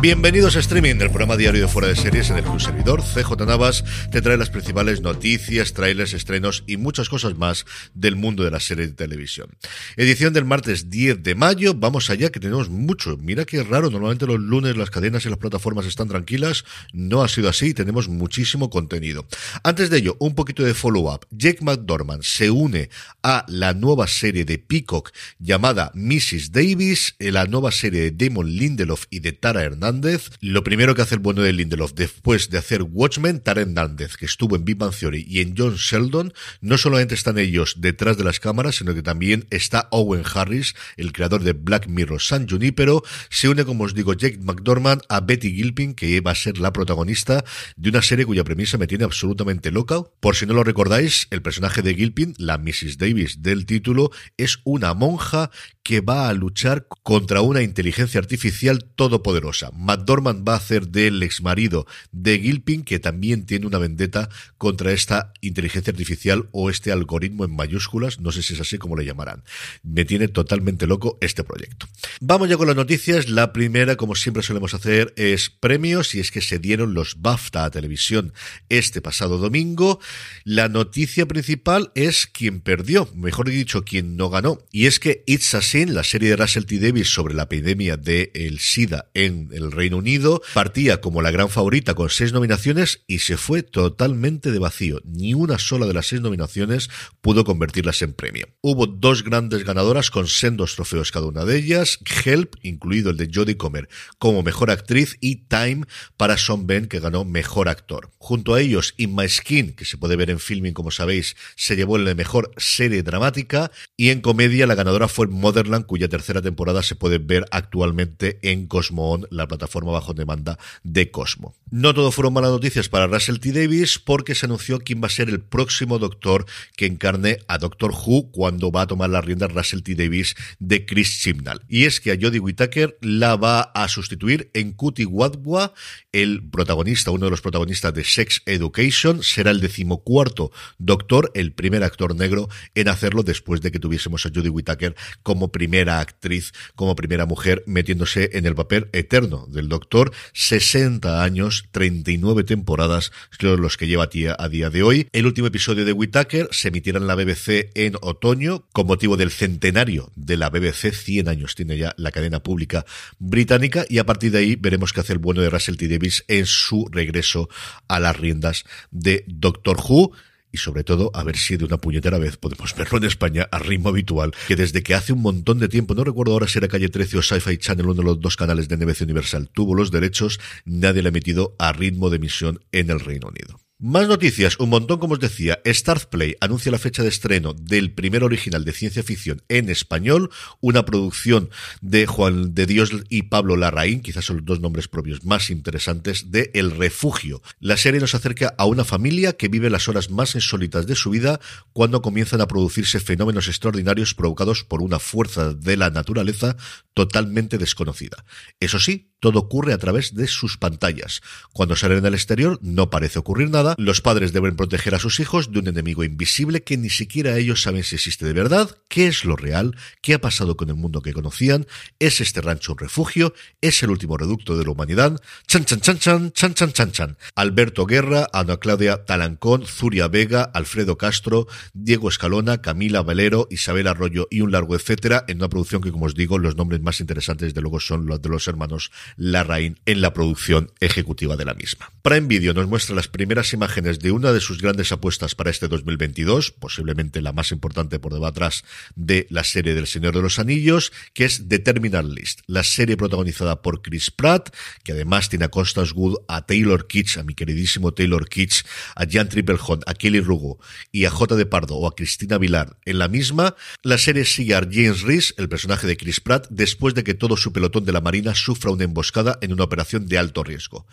Bienvenidos a Streaming, el programa diario de Fuera de Series en el que servidor, CJ Navas, te trae las principales noticias, trailers, estrenos y muchas cosas más del mundo de la serie de televisión. Edición del martes 10 de mayo, vamos allá que tenemos mucho. Mira qué raro, normalmente los lunes las cadenas y las plataformas están tranquilas, no ha sido así, tenemos muchísimo contenido. Antes de ello, un poquito de follow-up. Jake McDormand se une a la nueva serie de Peacock llamada Mrs. Davis, la nueva serie de Damon Lindelof y de Tara Hernández lo primero que hace el bueno de Lindelof después de hacer Watchmen, Tara Hernández, que estuvo en Big Bang Theory y en John Sheldon, no solamente están ellos detrás de las cámaras, sino que también está Owen Harris, el creador de Black Mirror San Junipero, se une, como os digo, Jake McDormand a Betty Gilpin, que va a ser la protagonista de una serie cuya premisa me tiene absolutamente loca. Por si no lo recordáis, el personaje de Gilpin, la Mrs. Davis del título, es una monja que va a luchar contra una inteligencia artificial todopoderosa. McDormand va a hacer del ex marido de Gilpin, que también tiene una vendetta contra esta inteligencia artificial o este algoritmo en mayúsculas, no sé si es así como le llamarán. Me tiene totalmente loco este proyecto. Vamos ya con las noticias. La primera, como siempre solemos hacer, es premios, y es que se dieron los BAFTA a televisión este pasado domingo. La noticia principal es quien perdió, mejor dicho, quien no ganó, y es que It's a la serie de Russell T. Davis sobre la epidemia del el SIDA en el Reino Unido, partía como la gran favorita con seis nominaciones y se fue totalmente de vacío. Ni una sola de las seis nominaciones pudo convertirlas en premio. Hubo dos grandes ganadoras con sendos trofeos cada una de ellas, Help, incluido el de Jodie Comer, como mejor actriz y Time para Sean Ben, que ganó mejor actor. Junto a ellos, In My Skin, que se puede ver en filming como sabéis, se llevó la mejor serie dramática y en comedia la ganadora fue Mother cuya tercera temporada se puede ver actualmente en Cosmo On, la plataforma bajo demanda de Cosmo. No todo fueron malas noticias para Russell T. Davis porque se anunció quién va a ser el próximo doctor que encarne a Doctor Who cuando va a tomar la rienda Russell T. Davis de Chris Chibnall. Y es que a Jodie Whittaker la va a sustituir en Cutie Wadwa, el protagonista, uno de los protagonistas de Sex Education, será el decimocuarto doctor, el primer actor negro en hacerlo después de que tuviésemos a Jodie Whittaker como primera actriz, como primera mujer metiéndose en el papel eterno del doctor, 60 años, 39 temporadas, los que lleva a día de hoy. El último episodio de Whittaker se emitirá en la BBC en otoño con motivo del centenario de la BBC, 100 años tiene ya la cadena pública británica y a partir de ahí veremos qué hace el bueno de Russell T. Davis en su regreso a las riendas de Doctor Who y sobre todo a ver si de una puñetera vez podemos verlo en España a ritmo habitual, que desde que hace un montón de tiempo, no recuerdo ahora si era Calle 13 o Sci-Fi Channel, uno de los dos canales de NBC Universal, tuvo los derechos, nadie le ha emitido a ritmo de emisión en el Reino Unido. Más noticias, un montón como os decía. Play anuncia la fecha de estreno del primer original de ciencia ficción en español, una producción de Juan de Dios y Pablo Larraín, quizás son los dos nombres propios más interesantes, de El Refugio. La serie nos acerca a una familia que vive las horas más insólitas de su vida cuando comienzan a producirse fenómenos extraordinarios provocados por una fuerza de la naturaleza totalmente desconocida. Eso sí, todo ocurre a través de sus pantallas. Cuando salen al exterior no parece ocurrir nada. Los padres deben proteger a sus hijos de un enemigo invisible que ni siquiera ellos saben si existe de verdad, qué es lo real, qué ha pasado con el mundo que conocían, es este rancho un refugio, es el último reducto de la humanidad. Chan chan chan chan chan chan chan chan. Alberto Guerra, Ana Claudia Talancón, Zuria Vega, Alfredo Castro, Diego Escalona, Camila Valero, Isabel Arroyo y un largo etcétera en una producción que como os digo los nombres más interesantes de luego son los de los hermanos Larraín en la producción ejecutiva de la misma. Prime Video nos muestra las primeras imágenes de una de sus grandes apuestas para este 2022, posiblemente la más importante por detrás de la serie del Señor de los Anillos, que es The Terminal List, la serie protagonizada por Chris Pratt, que además tiene a Constance Wood, a Taylor Kitsch, a mi queridísimo Taylor Kitsch, a Jan Triplehorn, a Kelly Rugo y a J. de Pardo o a Cristina Vilar en la misma, la serie sigue a James Reese, el personaje de Chris Pratt, después de que todo su pelotón de la Marina sufra una emboscada en una operación de alto riesgo.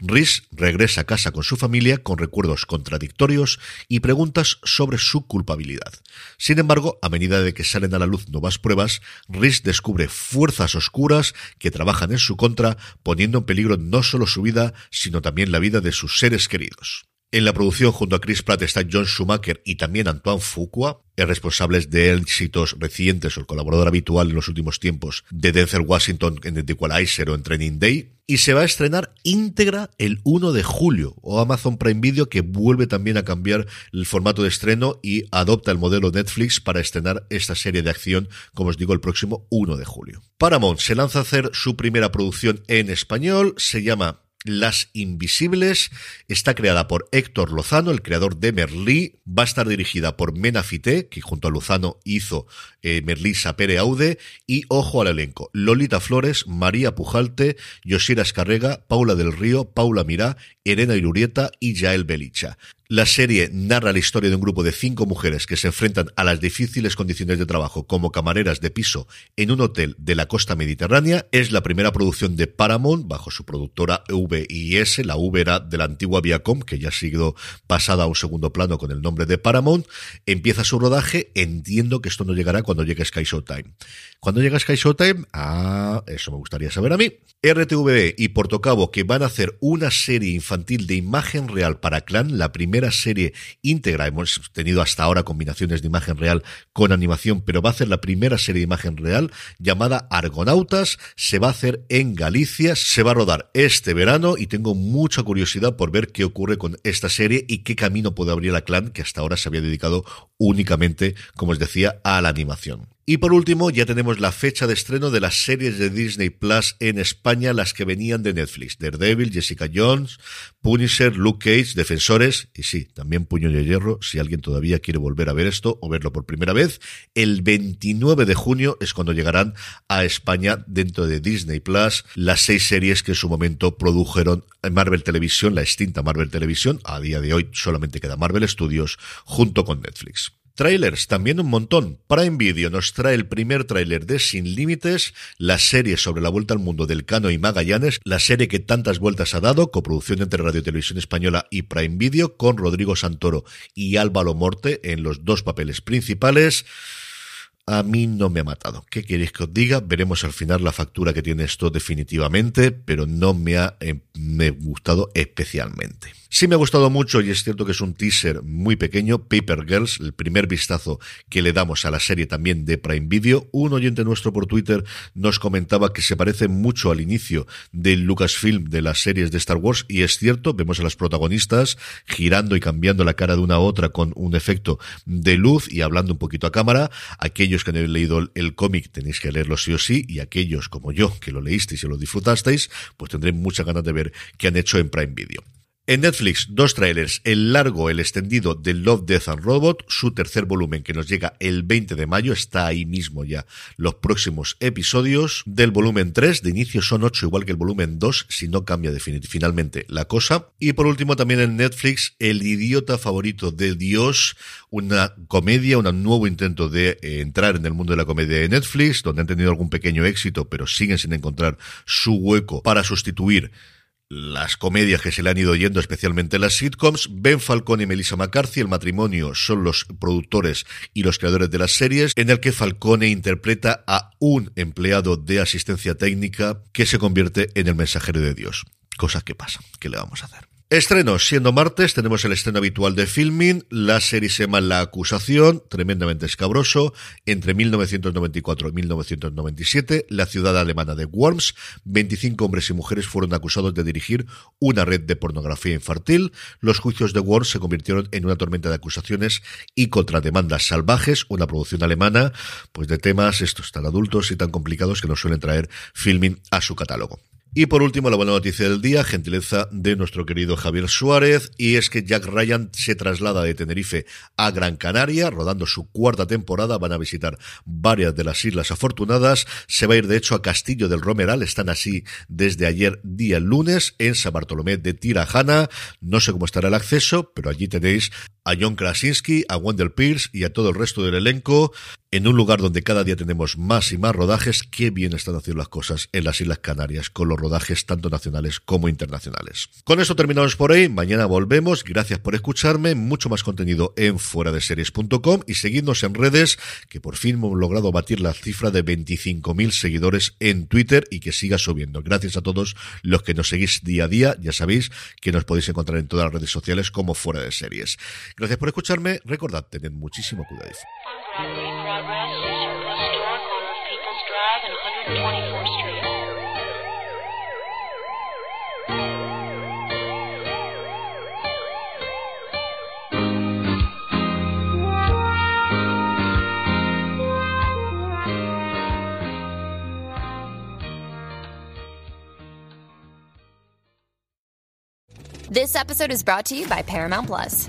Reese regresa a casa con su familia con recuerdos contradictorios y preguntas sobre su culpabilidad. Sin embargo, a medida de que salen a la luz nuevas pruebas, Reese descubre fuerzas oscuras que trabajan en su contra, poniendo en peligro no solo su vida, sino también la vida de sus seres queridos. En la producción, junto a Chris Pratt, está John Schumacher y también Antoine Fuqua, responsables de éxitos recientes o el colaborador habitual en los últimos tiempos de Denzel Washington en The Equalizer o en Training Day. Y se va a estrenar íntegra el 1 de julio, o Amazon Prime Video, que vuelve también a cambiar el formato de estreno y adopta el modelo Netflix para estrenar esta serie de acción, como os digo, el próximo 1 de julio. Paramount se lanza a hacer su primera producción en español, se llama las Invisibles está creada por Héctor Lozano, el creador de Merlí. Va a estar dirigida por Mena Fité, que junto a Lozano hizo eh, Merlí Sapere Aude. Y ojo al elenco: Lolita Flores, María Pujalte, Yoshira Escarrega, Paula del Río, Paula Mirá, Elena Irurieta y Yael Belicha. La serie narra la historia de un grupo de cinco mujeres que se enfrentan a las difíciles condiciones de trabajo como camareras de piso en un hotel de la costa mediterránea. Es la primera producción de Paramount bajo su productora VIS, la V era de la antigua Viacom, que ya ha sido pasada a un segundo plano con el nombre de Paramount. Empieza su rodaje. Entiendo que esto no llegará cuando llegue Sky Showtime. Cuando llega Sky Showtime, ah, eso me gustaría saber a mí. RTV y Portocabo que van a hacer una serie infantil de imagen real para Clan, la primera serie íntegra. Hemos tenido hasta ahora combinaciones de imagen real con animación, pero va a ser la primera serie de imagen real llamada Argonautas. Se va a hacer en Galicia, se va a rodar este verano y tengo mucha curiosidad por ver qué ocurre con esta serie y qué camino puede abrir la clan que hasta ahora se había dedicado únicamente, como os decía, a la animación. Y por último, ya tenemos la fecha de estreno de las series de Disney Plus en España, las que venían de Netflix. Daredevil, Jessica Jones, Punisher, Luke Cage, Defensores, y sí, también Puño de Hierro, si alguien todavía quiere volver a ver esto o verlo por primera vez. El 29 de junio es cuando llegarán a España dentro de Disney Plus las seis series que en su momento produjeron Marvel Televisión, la extinta Marvel Televisión. A día de hoy solamente queda Marvel Studios junto con Netflix. Trailers, también un montón. Prime Video nos trae el primer tráiler de Sin Límites, la serie sobre la vuelta al mundo del Cano y Magallanes, la serie que tantas vueltas ha dado, coproducción entre Radio Televisión Española y Prime Video, con Rodrigo Santoro y Álvaro Morte en los dos papeles principales a mí no me ha matado. ¿Qué queréis que os diga? Veremos al final la factura que tiene esto definitivamente, pero no me ha eh, me gustado especialmente. Sí me ha gustado mucho y es cierto que es un teaser muy pequeño, Paper Girls, el primer vistazo que le damos a la serie también de Prime Video. Un oyente nuestro por Twitter nos comentaba que se parece mucho al inicio del Lucasfilm de las series de Star Wars y es cierto, vemos a las protagonistas girando y cambiando la cara de una a otra con un efecto de luz y hablando un poquito a cámara. Aquellos que no habéis leído el cómic tenéis que leerlo sí o sí y aquellos como yo que lo leísteis y lo disfrutasteis, pues tendré muchas ganas de ver qué han hecho en Prime Video. En Netflix, dos trailers, el largo, el extendido de Love, Death and Robot, su tercer volumen que nos llega el 20 de mayo, está ahí mismo ya los próximos episodios. Del volumen 3, de inicio son 8, igual que el volumen 2, si no cambia definitivamente la cosa. Y por último también en Netflix, El idiota favorito de Dios, una comedia, un nuevo intento de eh, entrar en el mundo de la comedia de Netflix, donde han tenido algún pequeño éxito, pero siguen sin encontrar su hueco para sustituir las comedias que se le han ido yendo, especialmente las sitcoms. Ben Falcone y Melissa McCarthy, el matrimonio, son los productores y los creadores de las series, en el que Falcone interpreta a un empleado de asistencia técnica que se convierte en el mensajero de Dios. Cosas que pasan, ¿qué le vamos a hacer? Estrenos, siendo martes, tenemos el estreno habitual de Filming, la serie se llama La Acusación, tremendamente escabroso, entre 1994 y 1997, la ciudad alemana de Worms, 25 hombres y mujeres fueron acusados de dirigir una red de pornografía infantil, los juicios de Worms se convirtieron en una tormenta de acusaciones y contrademandas salvajes, una producción alemana, pues de temas estos tan adultos y tan complicados que nos suelen traer Filming a su catálogo. Y por último, la buena noticia del día, gentileza de nuestro querido Javier Suárez, y es que Jack Ryan se traslada de Tenerife a Gran Canaria, rodando su cuarta temporada, van a visitar varias de las Islas Afortunadas, se va a ir de hecho a Castillo del Romeral, están así desde ayer día lunes en San Bartolomé de Tirajana, no sé cómo estará el acceso, pero allí tenéis a John Krasinski, a Wendell Pierce y a todo el resto del elenco en un lugar donde cada día tenemos más y más rodajes, qué bien están haciendo las cosas en las Islas Canarias con los rodajes tanto nacionales como internacionales. Con esto terminamos por ahí, mañana volvemos, gracias por escucharme, mucho más contenido en fuera de series.com y seguidnos en redes, que por fin hemos logrado batir la cifra de 25.000 seguidores en Twitter y que siga subiendo. Gracias a todos los que nos seguís día a día, ya sabéis que nos podéis encontrar en todas las redes sociales como fuera de series. Gracias por escucharme, recordad, tened muchísimo cuidado. Progress, Surplus Store, corner of People's Drive and 124th Street. This episode is brought to you by Paramount Plus.